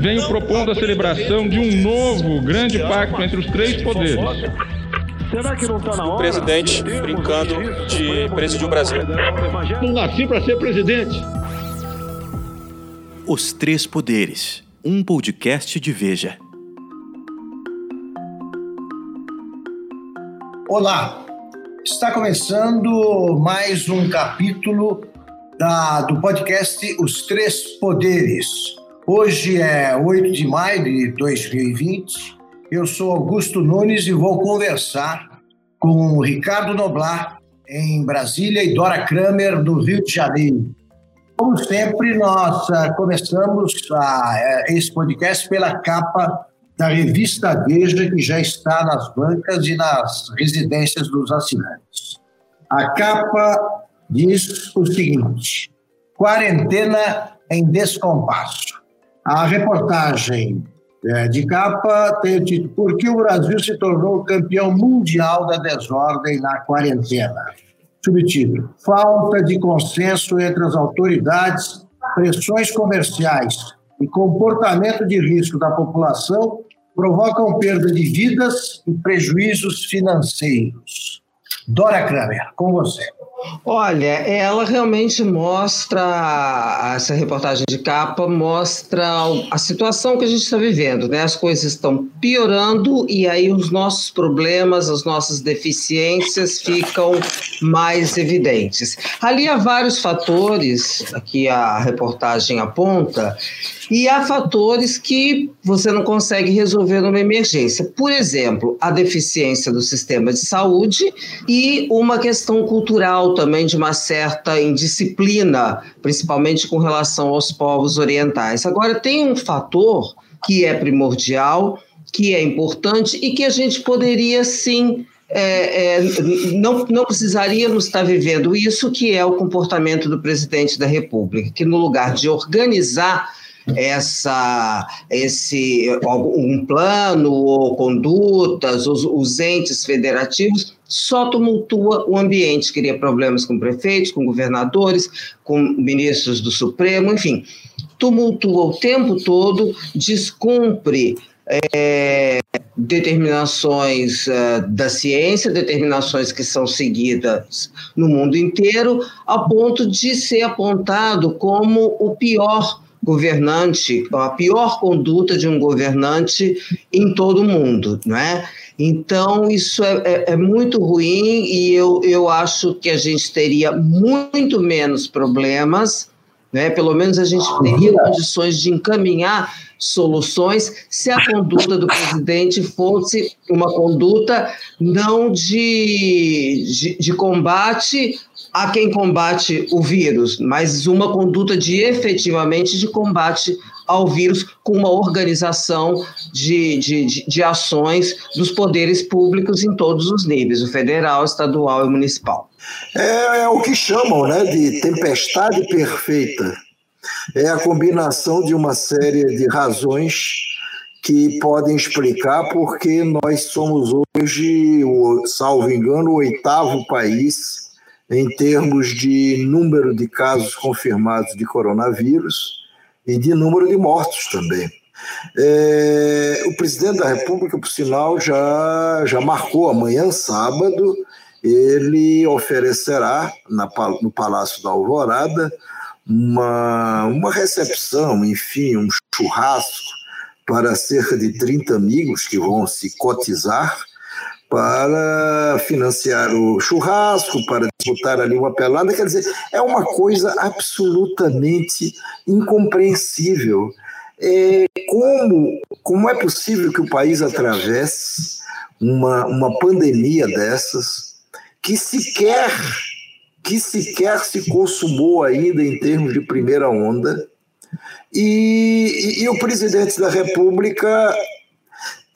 venho propondo a celebração de um novo grande pacto entre os três poderes. Será que não está na hora? O presidente brincando de presidir o Brasil. Não nasci para ser presidente. Os Três Poderes, um podcast de Veja. Olá, está começando mais um capítulo da, do podcast Os Três Poderes. Hoje é 8 de maio de 2020. Eu sou Augusto Nunes e vou conversar com Ricardo Noblar, em Brasília, e Dora Kramer, do Rio de Janeiro. Como sempre, nós uh, começamos uh, esse podcast pela capa da revista Veja, que já está nas bancas e nas residências dos assinantes. A capa diz o seguinte: quarentena em descompasso. A reportagem é, de capa tem o título Por que o Brasil se tornou campeão mundial da desordem na quarentena? Subtítulo: Falta de consenso entre as autoridades, pressões comerciais e comportamento de risco da população provocam perda de vidas e prejuízos financeiros. Dora Kramer, com você. Olha, ela realmente mostra, essa reportagem de capa mostra a situação que a gente está vivendo, né? As coisas estão piorando e aí os nossos problemas, as nossas deficiências ficam mais evidentes. Ali há vários fatores, aqui a reportagem aponta, e há fatores que você não consegue resolver numa emergência. Por exemplo, a deficiência do sistema de saúde e uma questão cultural também de uma certa indisciplina, principalmente com relação aos povos orientais. Agora, tem um fator que é primordial, que é importante e que a gente poderia sim é, é, não, não precisaríamos estar vivendo isso, que é o comportamento do presidente da República, que no lugar de organizar essa esse um plano ou condutas, os, os entes federativos só tumultua o ambiente, cria problemas com prefeitos, com governadores, com ministros do Supremo, enfim, tumultua o tempo todo, descumpre é, determinações uh, da ciência, determinações que são seguidas no mundo inteiro, a ponto de ser apontado como o pior governante, a pior conduta de um governante em todo o mundo, não é? Então, isso é, é, é, muito ruim e eu, eu acho que a gente teria muito menos problemas, né? pelo menos a gente teria condições de encaminhar soluções se a conduta do presidente fosse uma conduta não de, de, de combate a quem combate o vírus, mas uma conduta de efetivamente de combate ao vírus com uma organização de, de, de, ações dos poderes públicos em todos os níveis, o federal, estadual e municipal. É, é o que chamam né, de tempestade perfeita. É a combinação de uma série de razões que podem explicar porque nós somos hoje, salvo engano, o oitavo país em termos de número de casos confirmados de coronavírus e de número de mortos também. É, o presidente da República, por sinal, já, já marcou amanhã, sábado, ele oferecerá na, no Palácio da Alvorada uma, uma recepção, enfim, um churrasco para cerca de 30 amigos que vão se cotizar para financiar o churrasco, para disputar ali uma pelada. Quer dizer, é uma coisa absolutamente incompreensível. É, como, como é possível que o país atravesse uma, uma pandemia dessas que sequer que sequer se consumou ainda em termos de primeira onda e, e, e o presidente da República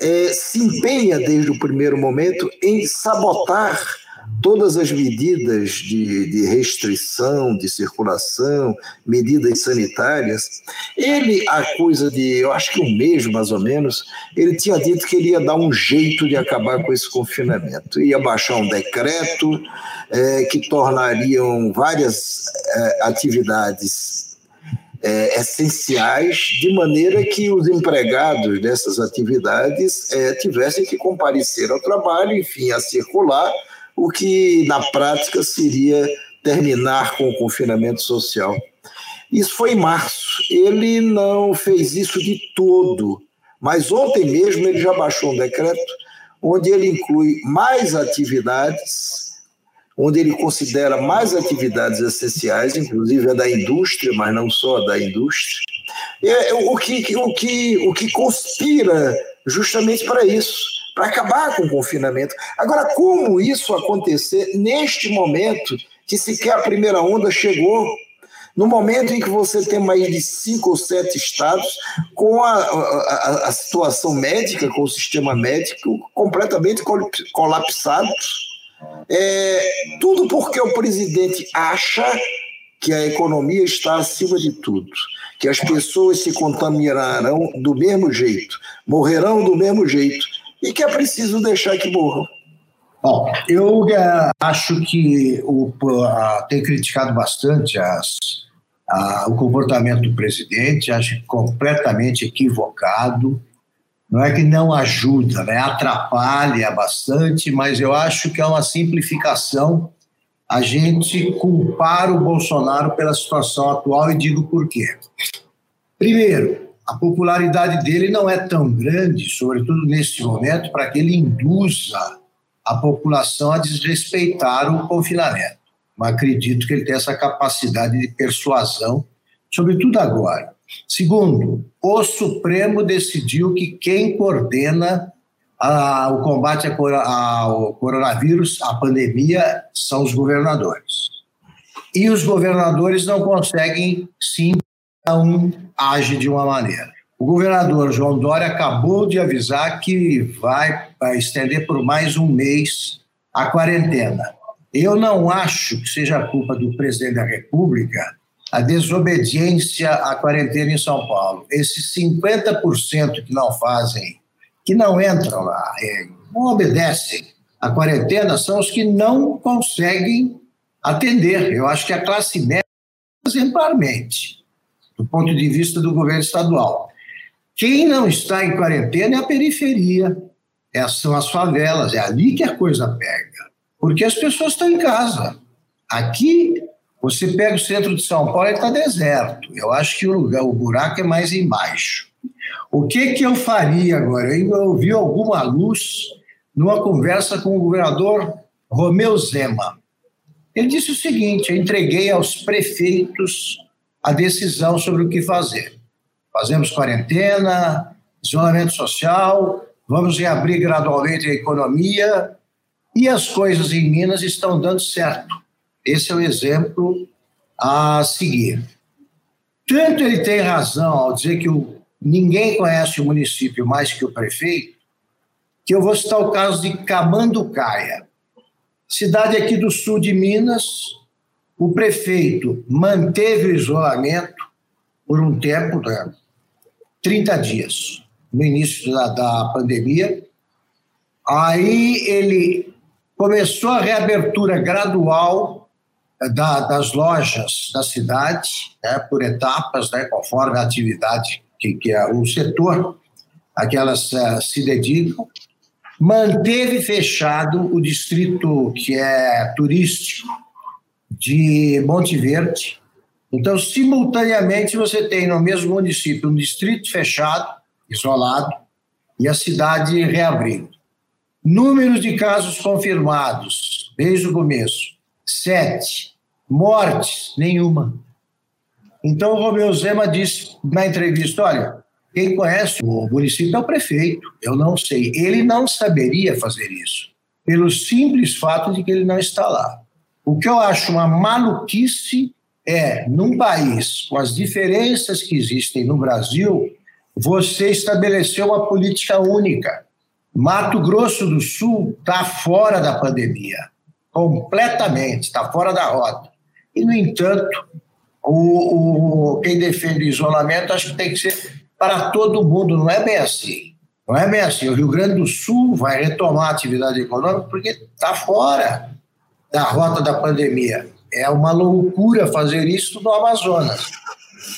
é, se empenha desde o primeiro momento em sabotar todas as medidas de, de, restrição de circulação, medidas sanitárias. Ele, a coisa de, eu acho que um mês mais ou menos, ele tinha dito que ele ia dar um jeito de acabar com esse confinamento. Ia baixar um decreto é, que tornariam várias é, atividades é, essenciais, de maneira que os empregados dessas atividades é, tivessem que comparecer ao trabalho, enfim, a circular, o que na prática seria terminar com o confinamento social. Isso foi em março. Ele não fez isso de todo, mas ontem mesmo ele já baixou um decreto onde ele inclui mais atividades onde ele considera mais atividades essenciais, inclusive a da indústria, mas não só a da indústria, é, é o, que, o, que, o que conspira justamente para isso, para acabar com o confinamento. Agora, como isso acontecer neste momento que sequer a primeira onda chegou? No momento em que você tem mais de cinco ou sete estados com a, a, a situação médica, com o sistema médico completamente colapsados, é, tudo porque o presidente acha que a economia está acima de tudo, que as pessoas se contaminarão do mesmo jeito, morrerão do mesmo jeito e que é preciso deixar que morram. Bom, eu é, acho que o, uh, tenho criticado bastante as, uh, o comportamento do presidente, acho completamente equivocado não é que não ajuda, né? atrapalha bastante, mas eu acho que é uma simplificação a gente culpar o Bolsonaro pela situação atual e digo por quê. Primeiro, a popularidade dele não é tão grande, sobretudo neste momento, para que ele induza a população a desrespeitar o confinamento. Mas acredito que ele tem essa capacidade de persuasão, sobretudo agora. Segundo, o Supremo decidiu que quem coordena o combate ao coronavírus, a pandemia, são os governadores. E os governadores não conseguem, sim, um age de uma maneira. O governador João Dória acabou de avisar que vai estender por mais um mês a quarentena. Eu não acho que seja culpa do presidente da República a desobediência à quarentena em São Paulo. Esses 50% que não fazem, que não entram lá, é, não obedecem à quarentena, são os que não conseguem atender. Eu acho que a classe média, exemplarmente, do ponto de vista do governo estadual. Quem não está em quarentena é a periferia, é, são as favelas, é ali que a coisa pega. Porque as pessoas estão em casa. Aqui você pega o centro de São Paulo e está deserto. Eu acho que o lugar, o buraco é mais embaixo. O que, que eu faria agora? Eu ouvi alguma luz numa conversa com o governador Romeu Zema. Ele disse o seguinte: eu entreguei aos prefeitos a decisão sobre o que fazer. Fazemos quarentena, isolamento social, vamos reabrir gradualmente a economia e as coisas em Minas estão dando certo. Esse é o exemplo a seguir. Tanto ele tem razão ao dizer que o, ninguém conhece o município mais que o prefeito, que eu vou citar o caso de Camanducaia. Cidade aqui do sul de Minas, o prefeito manteve o isolamento por um tempo, né, 30 dias, no início da, da pandemia. Aí ele começou a reabertura gradual da, das lojas da cidade, né, por etapas, né, conforme a atividade que, que é o setor a que elas uh, se dedicam, manteve fechado o distrito que é turístico de Monte Verde. Então, simultaneamente, você tem no mesmo município um distrito fechado, isolado, e a cidade reabrindo. Números de casos confirmados desde o começo: sete. Mortes, nenhuma. Então o Romeu Zema disse na entrevista: olha, quem conhece o município é o prefeito, eu não sei. Ele não saberia fazer isso, pelo simples fato de que ele não está lá. O que eu acho uma maluquice é, num país com as diferenças que existem no Brasil, você estabelecer uma política única. Mato Grosso do Sul está fora da pandemia, completamente, está fora da rota. E, no entanto, o, o, quem defende o isolamento acho que tem que ser para todo mundo, não é bem assim. Não é bem assim. O Rio Grande do Sul vai retomar a atividade econômica porque está fora da rota da pandemia. É uma loucura fazer isso no Amazonas.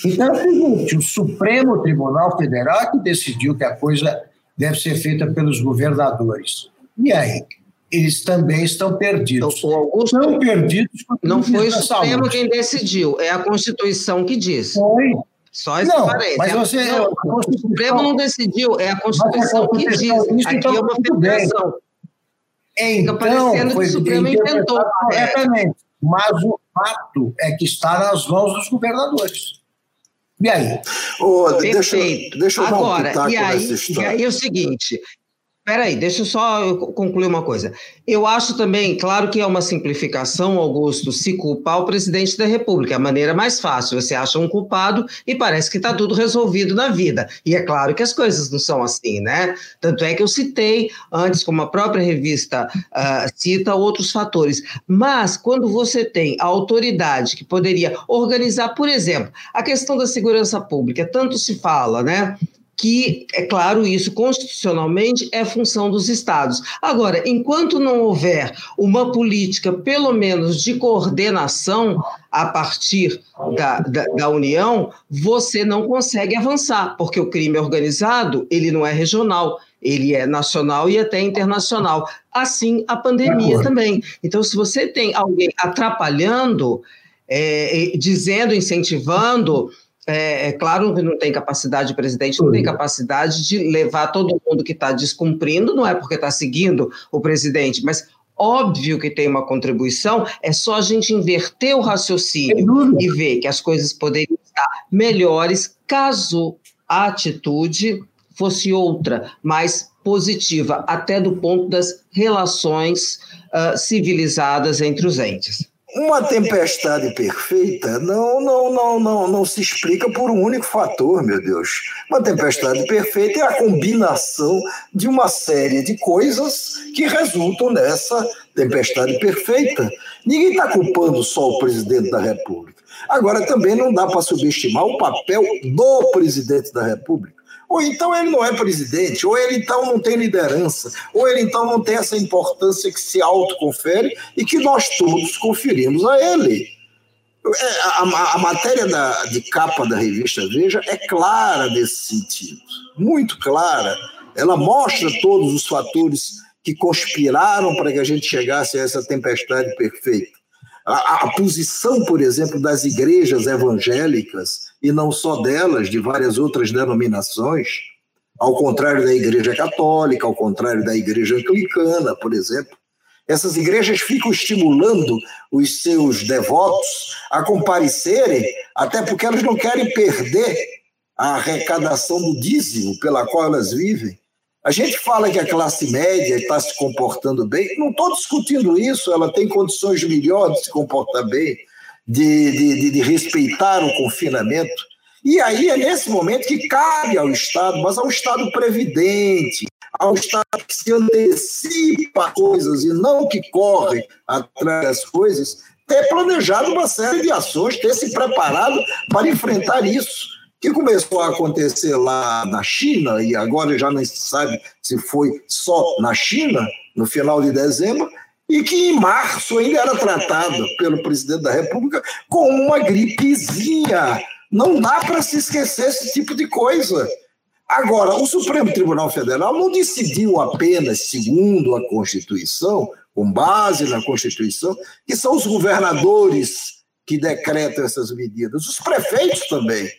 Então é o seguinte: o Supremo Tribunal Federal é que decidiu que a coisa deve ser feita pelos governadores. E aí? Eles também estão perdidos. Então, Augusto, estão perdidos. Não foi o Supremo quem decidiu, é a Constituição que diz. Foi. Só esse não, parênteses. Mas você, não, o Supremo não decidiu, é a Constituição, a Constituição que diz. Aqui é uma federação. Então, Fica parecendo que o Supremo inventou. Corretamente. Mas o fato é que está nas mãos dos governadores. E aí? Oh, deixa, deixa eu Agora, e aí, e aí é o seguinte: Peraí, deixa eu só concluir uma coisa. Eu acho também, claro que é uma simplificação, Augusto, se culpar o presidente da República. É a maneira mais fácil. Você acha um culpado e parece que está tudo resolvido na vida. E é claro que as coisas não são assim, né? Tanto é que eu citei antes, como a própria revista uh, cita, outros fatores. Mas quando você tem a autoridade que poderia organizar, por exemplo, a questão da segurança pública, tanto se fala, né? Que, é claro, isso constitucionalmente é função dos estados. Agora, enquanto não houver uma política, pelo menos, de coordenação a partir da, da, da, União, você não consegue avançar, porque o crime organizado, ele não é regional, ele é nacional e até internacional. Assim, a pandemia também. Então, se você tem alguém atrapalhando, é, dizendo, incentivando é, é, claro que não tem capacidade, o presidente não tem capacidade de levar todo mundo que está descumprindo, não é porque está seguindo o presidente, mas óbvio que tem uma contribuição, é só a gente inverter o raciocínio e ver que as coisas poderiam estar melhores caso a atitude fosse outra, mais positiva, até do ponto das relações uh, civilizadas entre os entes. Uma tempestade perfeita não, não, não, não, não se explica por um único fator, meu Deus. Uma tempestade perfeita é a combinação de uma série de coisas que resultam nessa tempestade perfeita. Ninguém está culpando só o presidente da República. Agora, também não dá para subestimar o papel do presidente da República. Ou então ele não é presidente, ou ele então não tem liderança, ou ele então não tem essa importância que se autoconfere e que nós todos conferimos a ele. É, a, a, a matéria da, de capa da revista Veja é clara nesse sentido, muito clara. Ela mostra todos os fatores que conspiraram para que a gente chegasse a essa tempestade perfeita. A, a, posição, por exemplo, das igrejas evangélicas, e não só delas, de várias outras denominações, ao contrário da igreja católica, ao contrário da igreja anglicana, por exemplo. Essas igrejas ficam estimulando os seus devotos a comparecerem, até porque elas não querem perder a arrecadação do dízimo pela qual elas vivem. A gente fala que a classe média está se comportando bem, não estou discutindo isso, ela tem condições melhores de se comportar bem, de, de, de, respeitar o confinamento. E aí é nesse momento que cabe ao Estado, mas ao Estado previdente, ao Estado que se antecipa coisas e não que corre atrás das coisas, ter planejado uma série de ações, ter se preparado para enfrentar isso que começou a acontecer lá na China, e agora já não se sabe se foi só na China, no final de dezembro, e que em março ainda era tratado pelo presidente da República como uma gripezinha. Não dá para se esquecer esse tipo de coisa. Agora, o Supremo Tribunal Federal não decidiu apenas segundo a Constituição, com base na Constituição, que são os governadores que decretam essas medidas, os prefeitos também.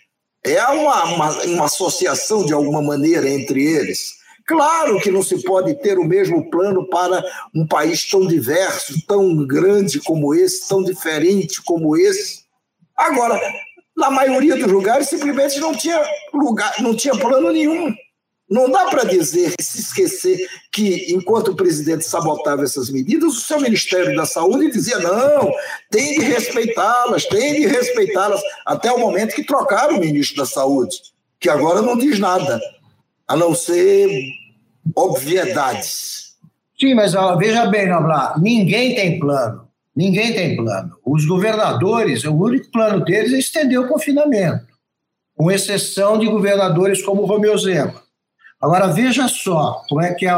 É uma, uma, uma associação, de alguma maneira, entre eles. Claro que não se pode ter o mesmo plano para um país tão diverso, tão grande como esse, tão diferente como esse. Agora, na maioria dos lugares, simplesmente não tinha lugar, não tinha plano nenhum. Não dá para dizer, se esquecer, que enquanto o presidente sabotava essas medidas, o seu Ministério da Saúde dizia: não, tem de respeitá-las, tem de respeitá-las, até o momento que trocaram o ministro da Saúde, que agora não diz nada, a não ser obviedades. Sim, mas ó, veja bem, Noblar, ninguém tem plano. Ninguém tem plano. Os governadores, o único plano deles é estender o confinamento, com exceção de governadores como Romeu Zema. Agora veja só como é que é,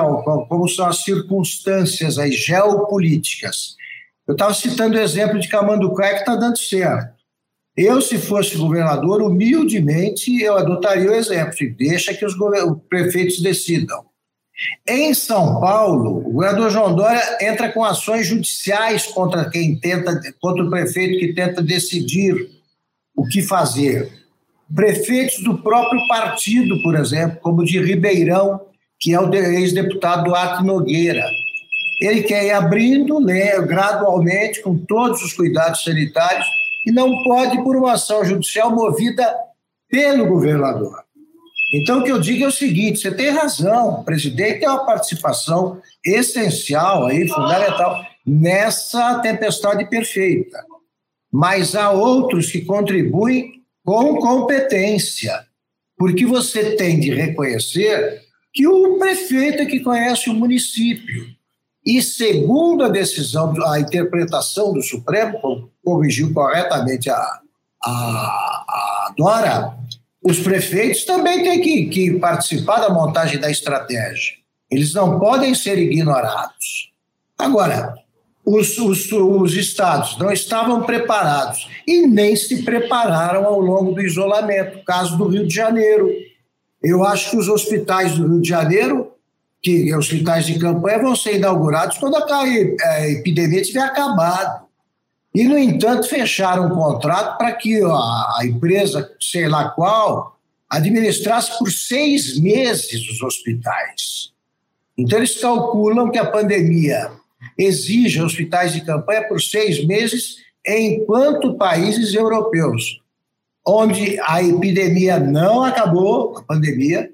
como são as circunstâncias aí geopolíticas. Eu estava citando o exemplo de Camanducaia que está dando certo. Eu, se fosse governador, humildemente eu adotaria o exemplo e deixa que os prefeitos decidam. Em São Paulo, o governador João Dória entra com ações judiciais contra quem tenta, contra o prefeito que tenta decidir o que fazer. Prefeitos do próprio partido, por exemplo, como o de Ribeirão, que é o ex-deputado Duarte Nogueira. Ele quer ir abrindo né, gradualmente, com todos os cuidados sanitários, e não pode por uma ação judicial movida pelo governador. Então, o que eu digo é o seguinte: você tem razão, o presidente tem uma participação essencial, aí, fundamental, nessa tempestade perfeita. Mas há outros que contribuem com competência, porque você tem de reconhecer que o prefeito é que conhece o município. E segundo a decisão, a interpretação do Supremo, corrigiu corretamente a, a, a Dora, os prefeitos também têm que, que participar da montagem da estratégia. Eles não podem ser ignorados. Agora, os, os, os, estados não estavam preparados e nem se prepararam ao longo do isolamento. Caso do Rio de Janeiro. Eu acho que os hospitais do Rio de Janeiro, que hospitais de campanha, vão ser inaugurados quando a epidemia tiver acabado. E, no entanto, fecharam um contrato para que a, empresa, sei lá qual, administrasse por seis meses os hospitais. Então, eles calculam que a pandemia exige hospitais de campanha por seis meses, enquanto países europeus, onde a epidemia não acabou, a pandemia,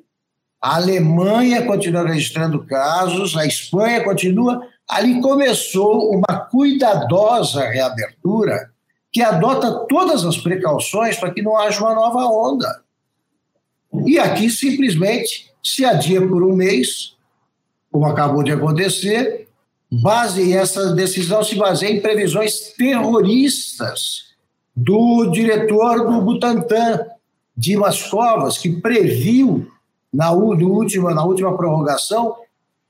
a Alemanha continua registrando casos, a Espanha continua, ali começou uma cuidadosa reabertura que adota todas as precauções para que não haja uma nova onda. E aqui simplesmente se adia por um mês, como acabou de acontecer, base essa decisão se baseia em previsões terroristas do diretor do Butantan, Dimas Covas, que previu na, última, na última prorrogação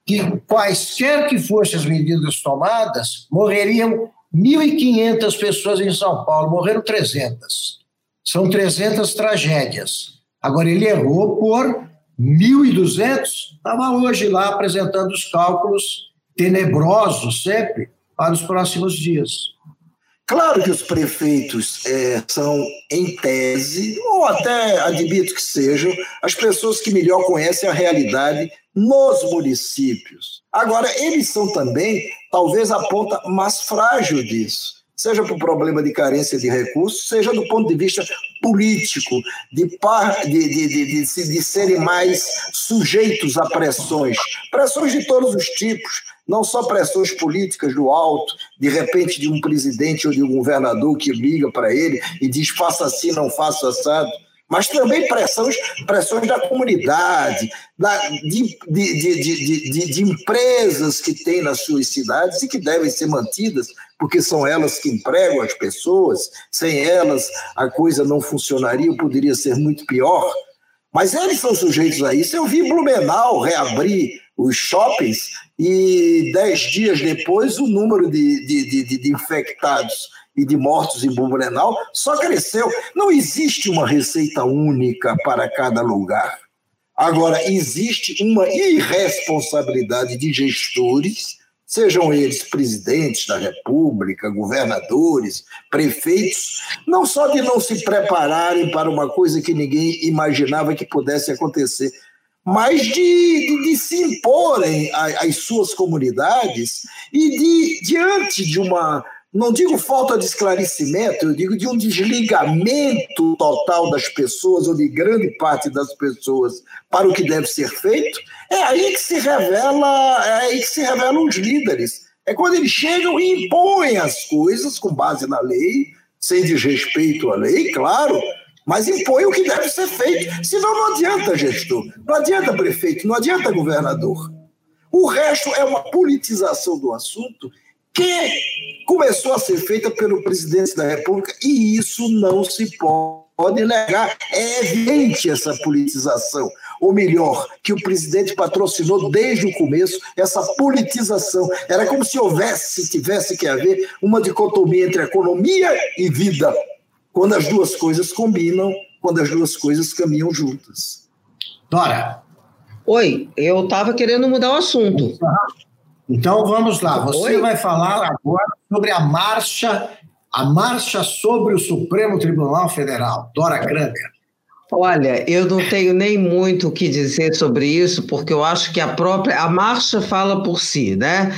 que quaisquer que fossem as medidas tomadas, morreriam 1.500 pessoas em São Paulo, morreram 300. São 300 tragédias. Agora, ele errou por 1.200, estava hoje lá apresentando os cálculos tenebrosos sempre para os próximos dias. Claro que os prefeitos é, são, em tese, ou até admito que sejam, as pessoas que melhor conhecem a realidade nos municípios. Agora, eles são também, talvez, a ponta mais frágil disso, seja por problema de carência de recursos, seja do ponto de vista político, de, par, de, de, de, de serem mais sujeitos a pressões, pressões de todos os tipos, não só pressões políticas do alto, de repente de um presidente ou de um governador que liga para ele e diz faça assim, não faça assado, mas também pressões, pressões da comunidade, da, de, de, de, de, empresas que tem nas suas cidades e que devem ser mantidas, porque são elas que empregam as pessoas, sem elas a coisa não funcionaria, poderia ser muito pior. Mas eles são sujeitos a isso. Eu vi Blumenau reabrir os shoppings e dez dias depois o número de, de, infectados e de mortos em Blumenau só cresceu. Não existe uma receita única para cada lugar. Agora, existe uma irresponsabilidade de gestores, sejam eles presidentes da República, governadores, prefeitos, não só de não se prepararem para uma coisa que ninguém imaginava que pudesse acontecer, mas de, de, de se imporem às suas comunidades e de, diante de uma, não digo falta de esclarecimento, eu digo de um desligamento total das pessoas, ou de grande parte das pessoas, para o que deve ser feito, é aí que se revela, é aí que se revelam os líderes. É quando eles chegam e impõem as coisas com base na lei, sem desrespeito à lei, claro, mas impõe o que deve ser feito. Senão não adianta gestor, não adianta prefeito, não adianta governador. O resto é uma politização do assunto que começou a ser feita pelo presidente da República e isso não se pode negar. É evidente essa politização. Ou melhor, que o presidente patrocinou desde o começo essa politização. Era como se houvesse, se tivesse que haver, uma dicotomia entre economia e vida quando as duas coisas combinam, quando as duas coisas caminham juntas. Dora. Oi, eu estava querendo mudar o assunto. Então vamos lá. Você Oi? vai falar agora sobre a marcha, a marcha sobre o Supremo Tribunal Federal. Dora Kranker. Olha, eu não tenho nem muito o que dizer sobre isso, porque eu acho que a própria a marcha fala por si, né?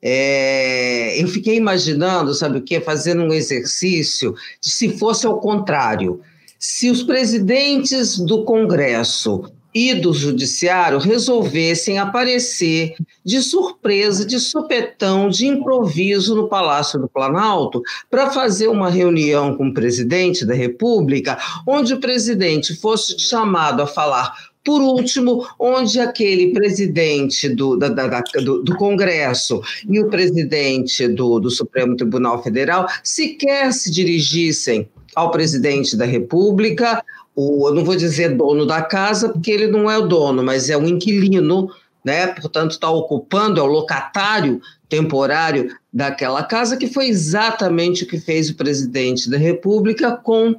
É, eu fiquei imaginando, sabe o que? Fazendo um exercício de se fosse ao contrário. Se os presidentes do Congresso e do Judiciário resolvessem aparecer de surpresa, de sopetão, de improviso no Palácio do Planalto para fazer uma reunião com o presidente da República, onde o presidente fosse chamado a falar por último, onde aquele presidente do, da, da, do, do, Congresso e o presidente do, do Supremo Tribunal Federal sequer se dirigissem ao presidente da República, o, eu não vou dizer dono da casa, porque ele não é o dono, mas é um inquilino, né? portanto, está ocupando, é o locatário temporário daquela casa, que foi exatamente o que fez o presidente da República com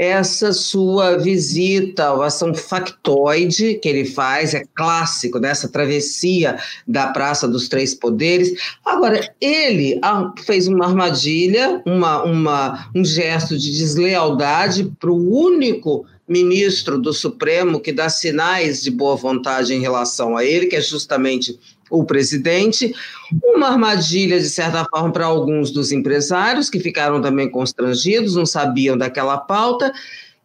essa sua visita, a ação factoide que ele faz, é clássico dessa né? travessia da Praça dos Três Poderes. Agora, ele fez uma armadilha, uma, uma, um gesto de deslealdade para o único ministro do Supremo que dá sinais de boa vontade em relação a ele, que é justamente o presidente, uma armadilha, de certa forma, para alguns dos empresários, que ficaram também constrangidos, não sabiam daquela pauta,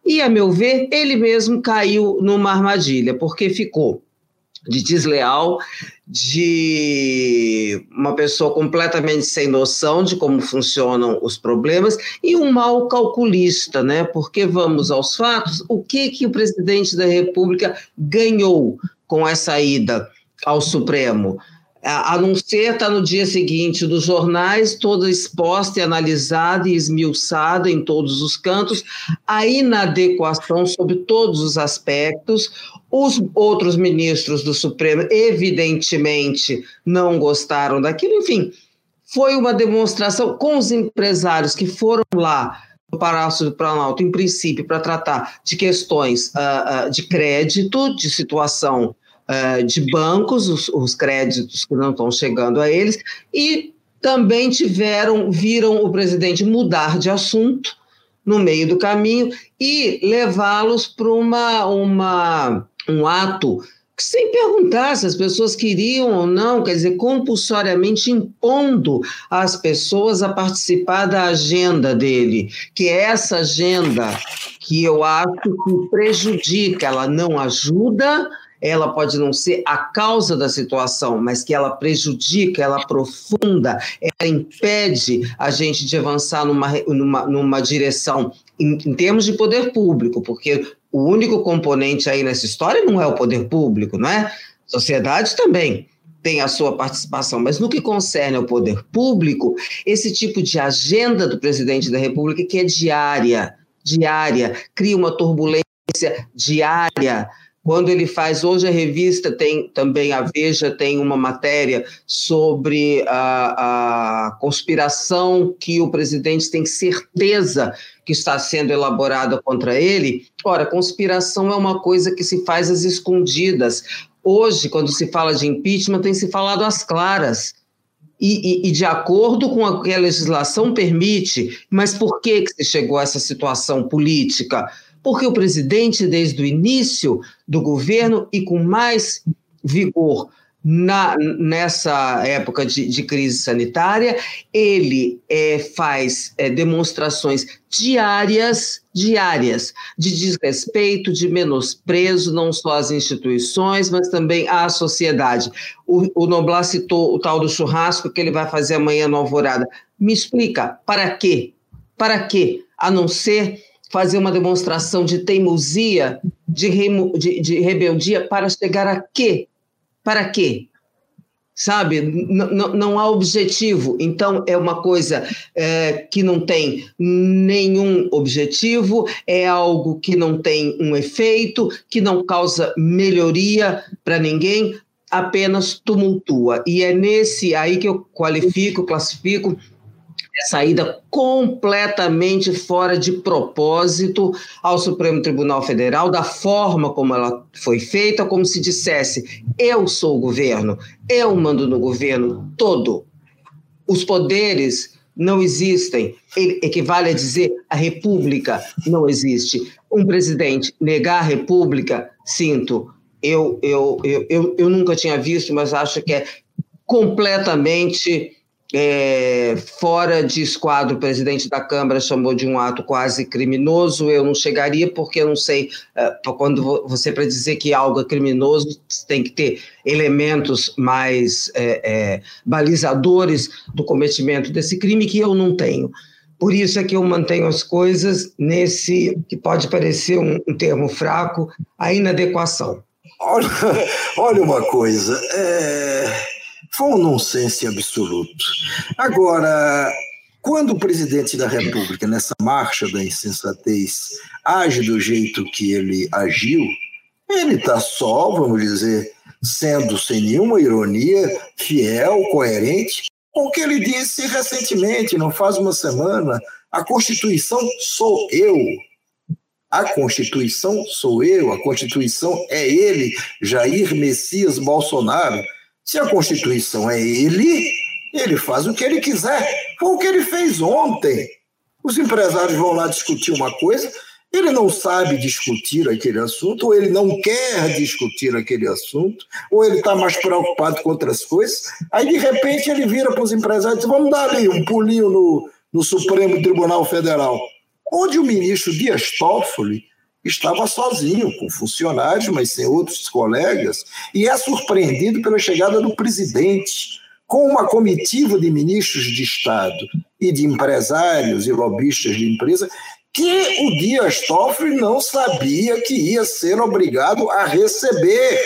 e, a meu ver, ele mesmo caiu numa armadilha, porque ficou de desleal, de uma pessoa completamente sem noção de como funcionam os problemas e um mau calculista, né? Porque vamos aos fatos, o que que o presidente da República ganhou com essa ida? ao Supremo, a não ser estar tá no dia seguinte dos jornais, toda exposta e analisada e esmiuçada em todos os cantos, a inadequação sobre todos os aspectos. Os outros ministros do Supremo, evidentemente, não gostaram daquilo. Enfim, foi uma demonstração com os empresários que foram lá no Palácio do Planalto, em princípio, para tratar de questões uh, uh, de crédito, de situação uh, de bancos, os, os créditos que não estão chegando a eles, e também tiveram, viram o presidente mudar de assunto no meio do caminho e levá-los para uma, uma, um ato sem perguntar se as pessoas queriam ou não, quer dizer, compulsoriamente impondo às pessoas a participar da agenda dele, que é essa agenda que eu acho que prejudica, ela não ajuda, ela pode não ser a causa da situação, mas que ela prejudica, ela aprofunda, ela impede a gente de avançar numa, numa, numa direção em, em termos de poder público, porque o único componente aí nessa história não é o poder público, não é? Sociedade também tem a sua participação, mas no que concerne ao poder público, esse tipo de agenda do presidente da República que é diária, diária, cria uma turbulência diária, quando ele faz, hoje a revista tem também, a Veja tem uma matéria sobre a, a conspiração que o presidente tem certeza que está sendo elaborada contra ele. Ora, conspiração é uma coisa que se faz às escondidas. Hoje, quando se fala de impeachment, tem se falado às claras. E, e, e, de acordo com o que a legislação permite, mas por que, que se chegou a essa situação política? Porque o presidente, desde o início do governo e com mais vigor na, nessa época de, de, crise sanitária, ele é, faz é, demonstrações diárias, diárias, de desrespeito, de menosprezo, não só às instituições, mas também à sociedade. O, o Noblar citou o tal do churrasco que ele vai fazer amanhã no Alvorada. Me explica, para quê? Para quê? A não ser fazer uma demonstração de teimosia, de, remo, de, de rebeldia, para chegar a quê? Para quê? Sabe? N não há objetivo. Então, é uma coisa é, que não tem nenhum objetivo, é algo que não tem um efeito, que não causa melhoria para ninguém, apenas tumultua. E é nesse aí que eu qualifico, classifico saída completamente fora de propósito ao Supremo Tribunal Federal, da forma como ela foi feita, como se dissesse: eu sou o governo, eu mando no governo todo. Os poderes não existem. Ele equivale a dizer a república não existe. Um presidente negar a república, sinto, eu, eu, eu, eu, eu nunca tinha visto, mas acho que é completamente é, fora de esquadro, o presidente da Câmara chamou de um ato quase criminoso. Eu não chegaria, porque eu não sei, é, quando você, para dizer que algo é criminoso, tem que ter elementos mais é, é, balizadores do cometimento desse crime, que eu não tenho. Por isso é que eu mantenho as coisas nesse, que pode parecer um, um termo fraco, a inadequação. Olha, olha uma coisa. É foi um nonsense absoluto. Agora, quando o presidente da República, nessa marcha da insensatez, age do jeito que ele agiu, ele está só, vamos dizer, sendo sem nenhuma ironia, fiel, coerente com o que ele disse recentemente, não faz uma semana. A Constituição sou eu. A Constituição sou eu, a Constituição é ele, Jair Messias Bolsonaro. Se a Constituição é ele, ele faz o que ele quiser. Foi o que ele fez ontem. Os empresários vão lá discutir uma coisa, ele não sabe discutir aquele assunto, ou ele não quer discutir aquele assunto, ou ele está mais preocupado com outras coisas. Aí, de repente, ele vira para os empresários e diz: vamos dar ali um pulinho no, no Supremo Tribunal Federal, onde o ministro Dias Toffoli estava sozinho, com funcionários, mas sem outros colegas, e é surpreendido pela chegada do presidente, com uma comitiva de ministros de Estado e de empresários e lobistas de empresa, que o Dias Toffoli não sabia que ia ser obrigado a receber.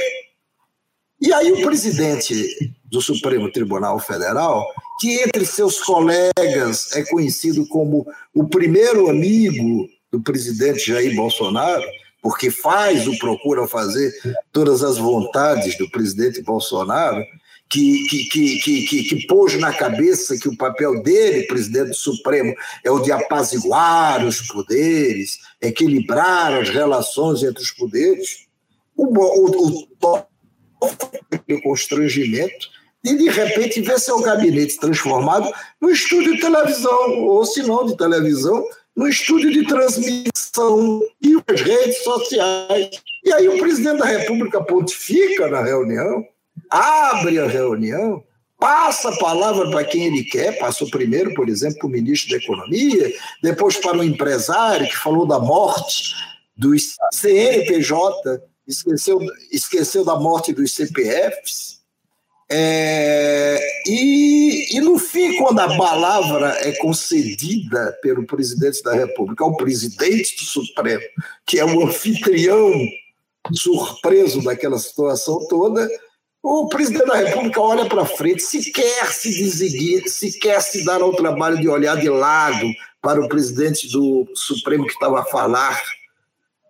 E aí o presidente do Supremo Tribunal Federal, que entre seus colegas é conhecido como o primeiro amigo do presidente Jair Bolsonaro, porque faz ou procura fazer todas as vontades do presidente Bolsonaro, que, que, que, que, que, pôs na cabeça que o papel dele, presidente Supremo, é o de apaziguar os poderes, equilibrar as relações entre os poderes, o, o, o constrangimento e de repente ver seu gabinete transformado no estúdio de televisão, ou se não de televisão, no estúdio de transmissão e as redes sociais. E aí o presidente da República pontifica na reunião, abre a reunião, passa a palavra para quem ele quer, passou primeiro, por exemplo, para o ministro da Economia, depois para o empresário que falou da morte dos CNPJ, esqueceu, esqueceu da morte dos CPFs, é, e, e, no fim, quando a palavra é concedida pelo presidente da República ao presidente do Supremo, que é o anfitrião surpreso daquela situação toda, o presidente da República olha para frente, se quer se designar, se quer se dar ao trabalho de olhar de lado para o presidente do Supremo que estava a falar,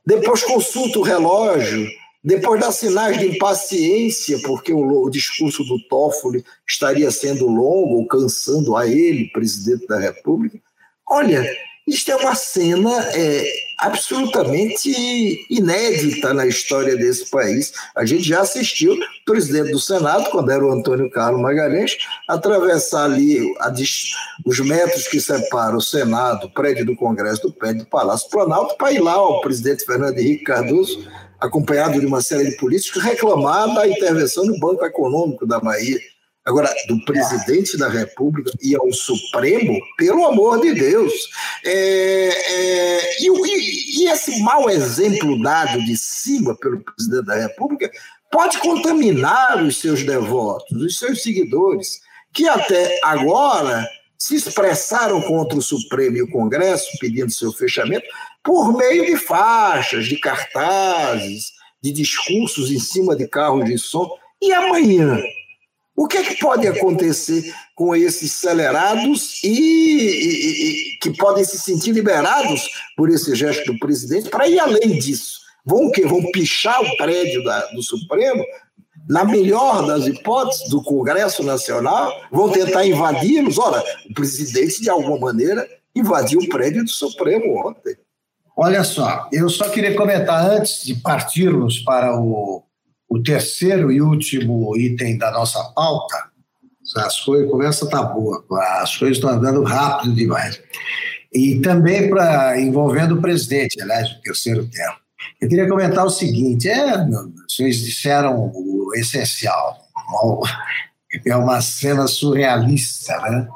depois consulta o relógio depois dá sinais de impaciência, porque o, o, discurso do Toffoli estaria sendo longo cansando a ele, presidente da República. Olha, isto é uma cena é, absolutamente inédita na história desse país. A gente já assistiu o presidente do Senado, quando era o Antônio Carlos Magalhães, atravessar ali a, os metros que separam o Senado, o prédio do Congresso, do prédio do Palácio Planalto, para ir lá ao presidente Fernando Henrique Cardoso acompanhado de uma série de políticos, reclamar da intervenção do Banco Econômico da Bahia. Agora, do presidente da República e ao Supremo, pelo amor de Deus. É, é, e, e, e esse mau exemplo dado de cima pelo presidente da República pode contaminar os seus devotos, os seus seguidores, que até agora se expressaram contra o Supremo e o Congresso, pedindo seu fechamento, por meio de faixas, de cartazes, de discursos em cima de carros de som. E amanhã? O que, é que pode acontecer com esses acelerados e, e, e, que podem se sentir liberados por esse gesto do presidente para ir além disso? Vão o quê? Vão pichar o prédio da, do Supremo? na melhor das hipóteses, do Congresso Nacional, vão tentar invadi-los. Ora, o presidente, de alguma maneira, invadiu o prédio do Supremo ontem. Olha só, eu só queria comentar antes de partirmos para o, o terceiro e último item da nossa pauta. As coisas, a conversa está boa, as coisas estão andando rápido demais. E também para envolvendo o presidente, aliás, o terceiro tempo. Eu queria comentar o seguinte: é, vocês disseram o essencial. É uma cena surrealista, né?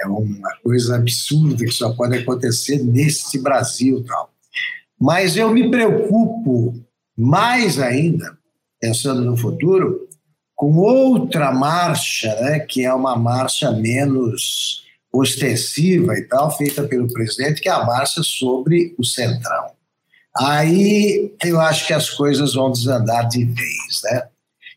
É uma coisa absurda que só pode acontecer nesse Brasil, tal. Mas eu me preocupo mais ainda, pensando no futuro, com outra marcha, né, que é uma marcha menos ostensiva e tal, feita pelo presidente, que é a marcha sobre o Centrão. Aí eu acho que as coisas vão desandar de vez, né?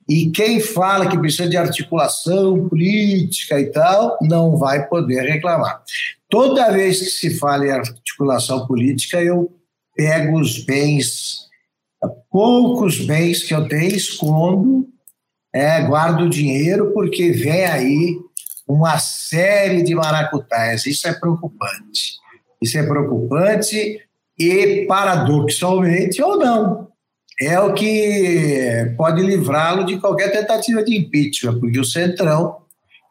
E quem fala que precisa de articulação política e tal, não vai poder reclamar. Toda vez que se fala em articulação política, eu pego os bens, poucos bens que eu tenho, escondo, é, guardo o dinheiro, porque vem aí uma série de maracutais. Isso é preocupante. Isso é preocupante e, paradoxalmente ou não, é o que pode livrá-lo de qualquer tentativa de impeachment, porque o Centrão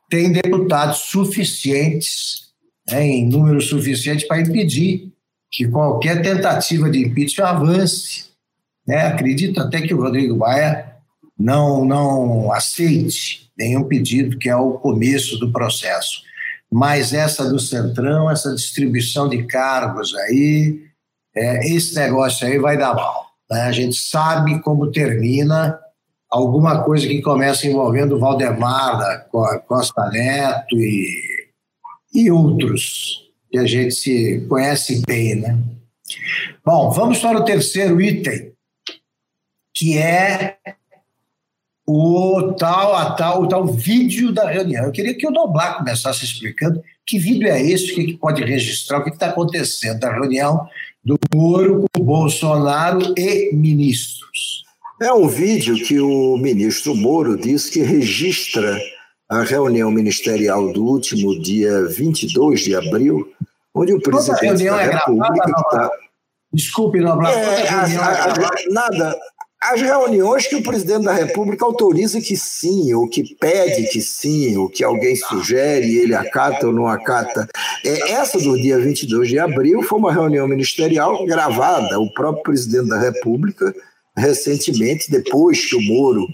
tem deputados suficientes, né, em número suficiente, para impedir que qualquer tentativa de impeachment avance. Né? Acredito até que o Rodrigo Maia não, não aceite nenhum pedido, que é o começo do processo. Mas essa do Centrão, essa distribuição de cargos aí, é, esse negócio aí vai dar mal. Né? A gente sabe como termina alguma coisa que começa envolvendo Valdemar Costa Neto e, e outros que a gente se conhece bem, né? Bom, vamos para o terceiro item, que é o tal, a tal, o tal vídeo da reunião. Eu queria que o Noblar começasse explicando que vídeo é esse, o que, que pode registrar, o que está acontecendo da reunião do Moro com Bolsonaro e ministros. É um vídeo que o ministro Moro diz que registra a reunião ministerial do último dia 22 de abril, onde o presidente da é República está... Desculpe, Noblar. É, a, a, a, nada, as reuniões que o presidente da República autoriza que sim, ou que pede que sim, ou que alguém sugere ele acata ou não acata. É, essa do dia 22 de abril foi uma reunião ministerial gravada. O próprio presidente da República, recentemente, depois que o Moro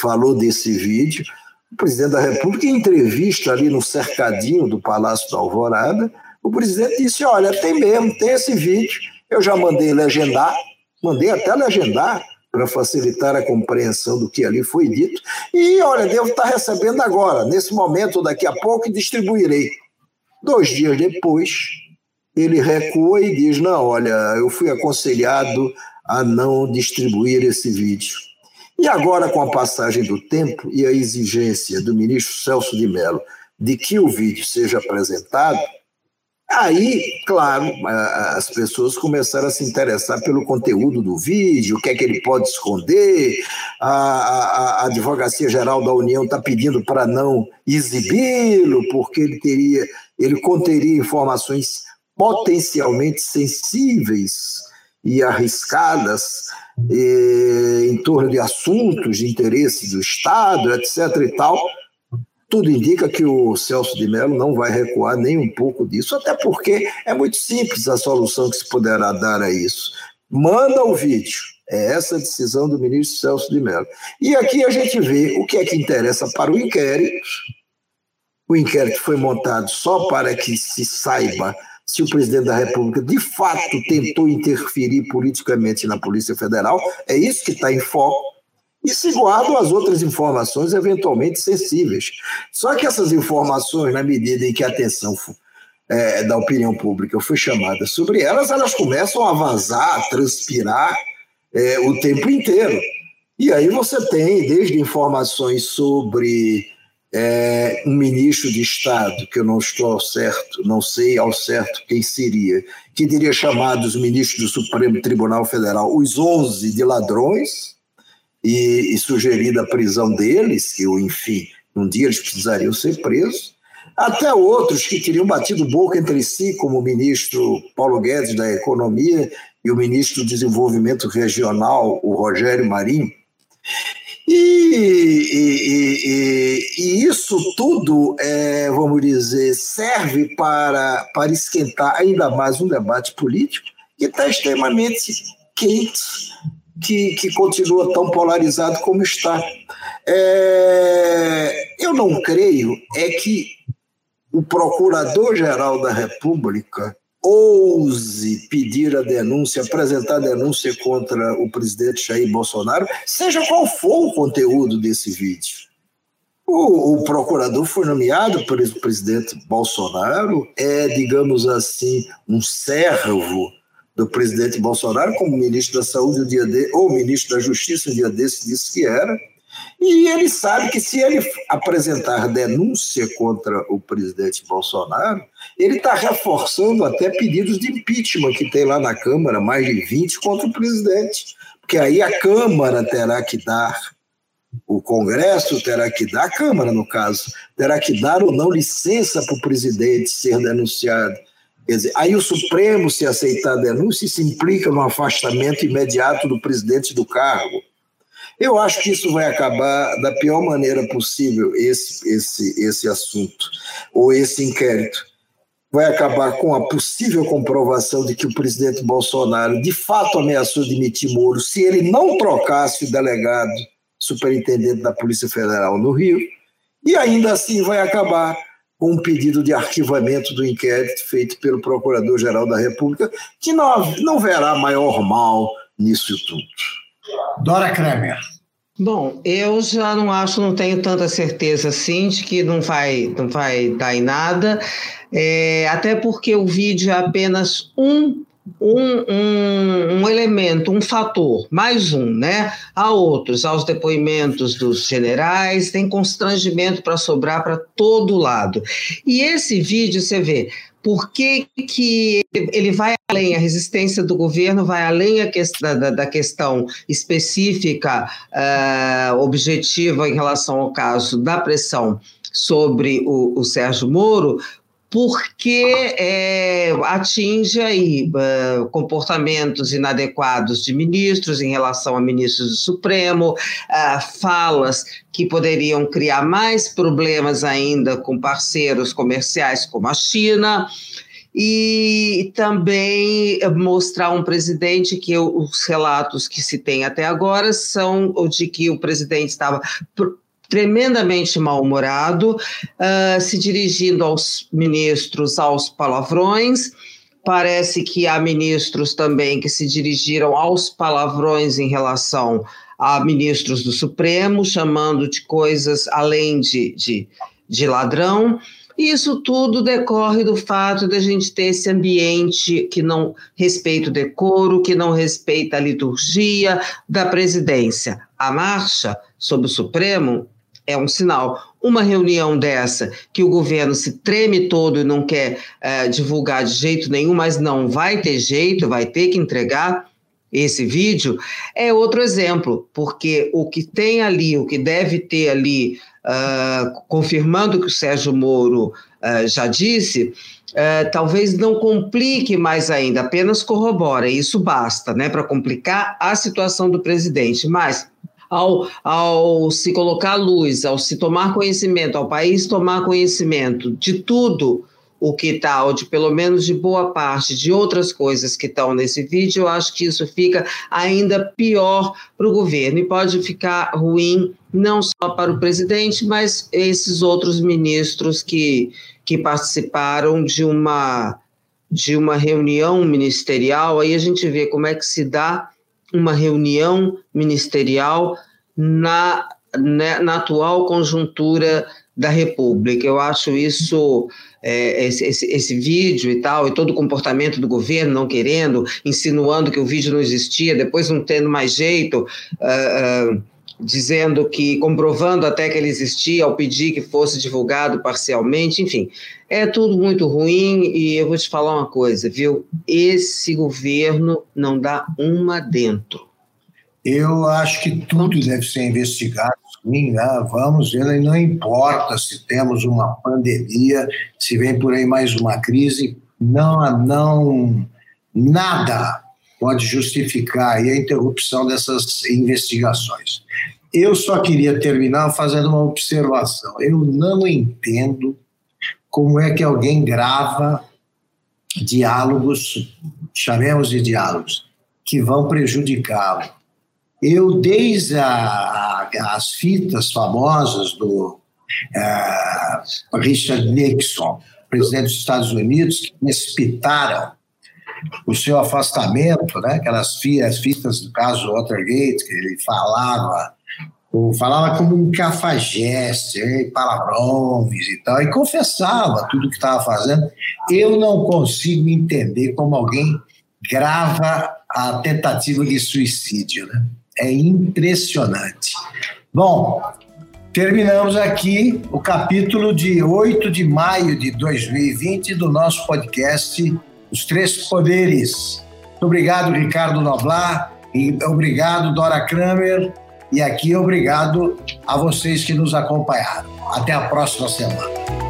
falou desse vídeo, o presidente da República, em entrevista ali no cercadinho do Palácio da Alvorada, o presidente disse: Olha, tem mesmo, tem esse vídeo, eu já mandei legendar, mandei até legendar para facilitar a compreensão do que ali foi dito. E olha, devo estar recebendo agora, nesse momento, daqui a pouco, e distribuirei. Dois dias depois, ele recua e diz: Não, olha, eu fui aconselhado a não distribuir esse vídeo. E agora, com a passagem do tempo e a exigência do ministro Celso de Mello de que o vídeo seja apresentado, Aí, claro, as pessoas começaram a se interessar pelo conteúdo do vídeo, o que é que ele pode esconder. A, a, a Advocacia Geral da União está pedindo para não exibi-lo, porque ele teria, ele conteria informações potencialmente sensíveis e arriscadas e, em torno de assuntos de interesse do Estado, etc. e tal. Tudo indica que o Celso de Mello não vai recuar nem um pouco disso, até porque é muito simples a solução que se poderá dar a isso. Manda o vídeo. É essa a decisão do ministro Celso de Mello. E aqui a gente vê o que é que interessa para o inquérito. O inquérito foi montado só para que se saiba se o presidente da República de fato tentou interferir politicamente na Polícia Federal. É isso que está em foco e se guardam as outras informações eventualmente sensíveis. Só que essas informações, na medida em que a atenção é, da opinião pública foi chamada sobre elas, elas começam a vazar, a transpirar é, o tempo inteiro. E aí você tem desde informações sobre é, um ministro de Estado, que eu não estou ao certo, não sei ao certo quem seria, que teria chamado os ministros do Supremo Tribunal Federal? Os 11 de ladrões, e, e sugerida a prisão deles, que, enfim, um dia eles precisariam ser presos, até outros que teriam batido boca entre si, como o ministro Paulo Guedes da Economia e o ministro do Desenvolvimento Regional, o Rogério Marinho. E, e, e, e isso tudo, é, vamos dizer, serve para, para esquentar ainda mais um debate político que está extremamente quente, que, que continua tão polarizado como está. É, eu não creio é que o Procurador-Geral da República ouse pedir a denúncia, apresentar a denúncia contra o presidente Jair Bolsonaro, seja qual for o conteúdo desse vídeo. O, o, procurador foi nomeado pelo presidente Bolsonaro, é, digamos assim, um servo do presidente Bolsonaro, como ministro da Saúde, um dia de, ou ministro da Justiça, um dia desse, disse que era. E ele sabe que se ele apresentar denúncia contra o presidente Bolsonaro, ele está reforçando até pedidos de impeachment que tem lá na Câmara, mais de 20 contra o presidente. Porque aí a Câmara terá que dar, o Congresso terá que dar, a Câmara, no caso, terá que dar ou não licença para o presidente ser denunciado. Quer dizer, aí o Supremo, se aceitar a denúncia, se implica no afastamento imediato do presidente do cargo. Eu acho que isso vai acabar da pior maneira possível, esse, esse, esse assunto, ou esse inquérito. Vai acabar com a possível comprovação de que o presidente Bolsonaro de fato ameaçou demitir Moro se ele não trocasse o delegado superintendente da Polícia Federal no Rio, e ainda assim vai acabar com um pedido de arquivamento do inquérito feito pelo Procurador-Geral da República, que não, não verá maior mal nisso tudo. Dora Kremer. Bom, eu já não acho, não tenho tanta certeza assim de que não vai, não vai dar em nada, é, até porque o vídeo é apenas um, um, um, um, elemento, um fator, mais um, né? Há outros, aos depoimentos dos generais, tem constrangimento para sobrar para todo lado. E esse vídeo, você vê, por que, que ele vai além, a resistência do governo vai além que, da, da, questão específica, uh, objetiva em relação ao caso da pressão sobre o, o Sérgio Moro, porque é, atinge aí comportamentos inadequados de ministros em relação a ministros do Supremo, falas que poderiam criar mais problemas ainda com parceiros comerciais como a China e também mostrar um presidente que os relatos que se tem até agora são de que o presidente estava tremendamente mal-humorado, uh, se dirigindo aos ministros aos palavrões. Parece que há ministros também que se dirigiram aos palavrões em relação a ministros do Supremo, chamando de coisas além de, de, de ladrão. Isso tudo decorre do fato de a gente ter esse ambiente que não respeita o decoro, que não respeita a liturgia da presidência. A marcha sobre o Supremo é um sinal. Uma reunião dessa, que o governo se treme todo e não quer uh, divulgar de jeito nenhum, mas não vai ter jeito, vai ter que entregar esse vídeo, é outro exemplo, porque o que tem ali, o que deve ter ali, uh, confirmando o que o Sérgio Moro uh, já disse, Uh, talvez não complique mais ainda, apenas corrobora, isso basta, né, para complicar a situação do presidente. Mas ao, ao se colocar luz, ao se tomar conhecimento, ao país tomar conhecimento de tudo o que está, ou de pelo menos de boa parte de outras coisas que estão nesse vídeo, eu acho que isso fica ainda pior para o governo. E pode ficar ruim não só para o presidente, mas esses outros ministros que, que participaram de uma de uma reunião ministerial, aí a gente vê como é que se dá uma reunião ministerial na, né, na atual conjuntura da República. Eu acho isso, é, esse, esse, esse, vídeo e tal, e todo o comportamento do governo não querendo, insinuando que o vídeo não existia, depois não tendo mais jeito, uh, uh, dizendo que, comprovando até que ele existia, ao pedir que fosse divulgado parcialmente, enfim, é tudo muito ruim e eu vou te falar uma coisa, viu? Esse governo não dá uma dentro. Eu acho que tudo deve ser investigado, sim, né? vamos ver, e não importa se temos uma pandemia, se vem por aí mais uma crise, não, não, nada pode justificar a interrupção dessas investigações. Eu só queria terminar fazendo uma observação. Eu não entendo como é que alguém grava diálogos, chamemos de diálogos, que vão prejudicá-lo. Eu, desde a, a, as fitas famosas do uh, Richard Nixon, presidente dos Estados Unidos, que precipitaram o seu afastamento, né? aquelas fitas do caso Watergate, que ele falava falava como um cafajeste, palavrões e tal, e confessava tudo que estava fazendo. Eu não consigo entender como alguém grava a tentativa de suicídio, né? É impressionante. Bom, terminamos aqui o capítulo de 8 de maio de 2020 do nosso podcast Os Três Poderes. Muito obrigado, Ricardo Noblar, e obrigado, Dora Kramer. E aqui, obrigado a vocês que nos acompanharam. Até a próxima semana.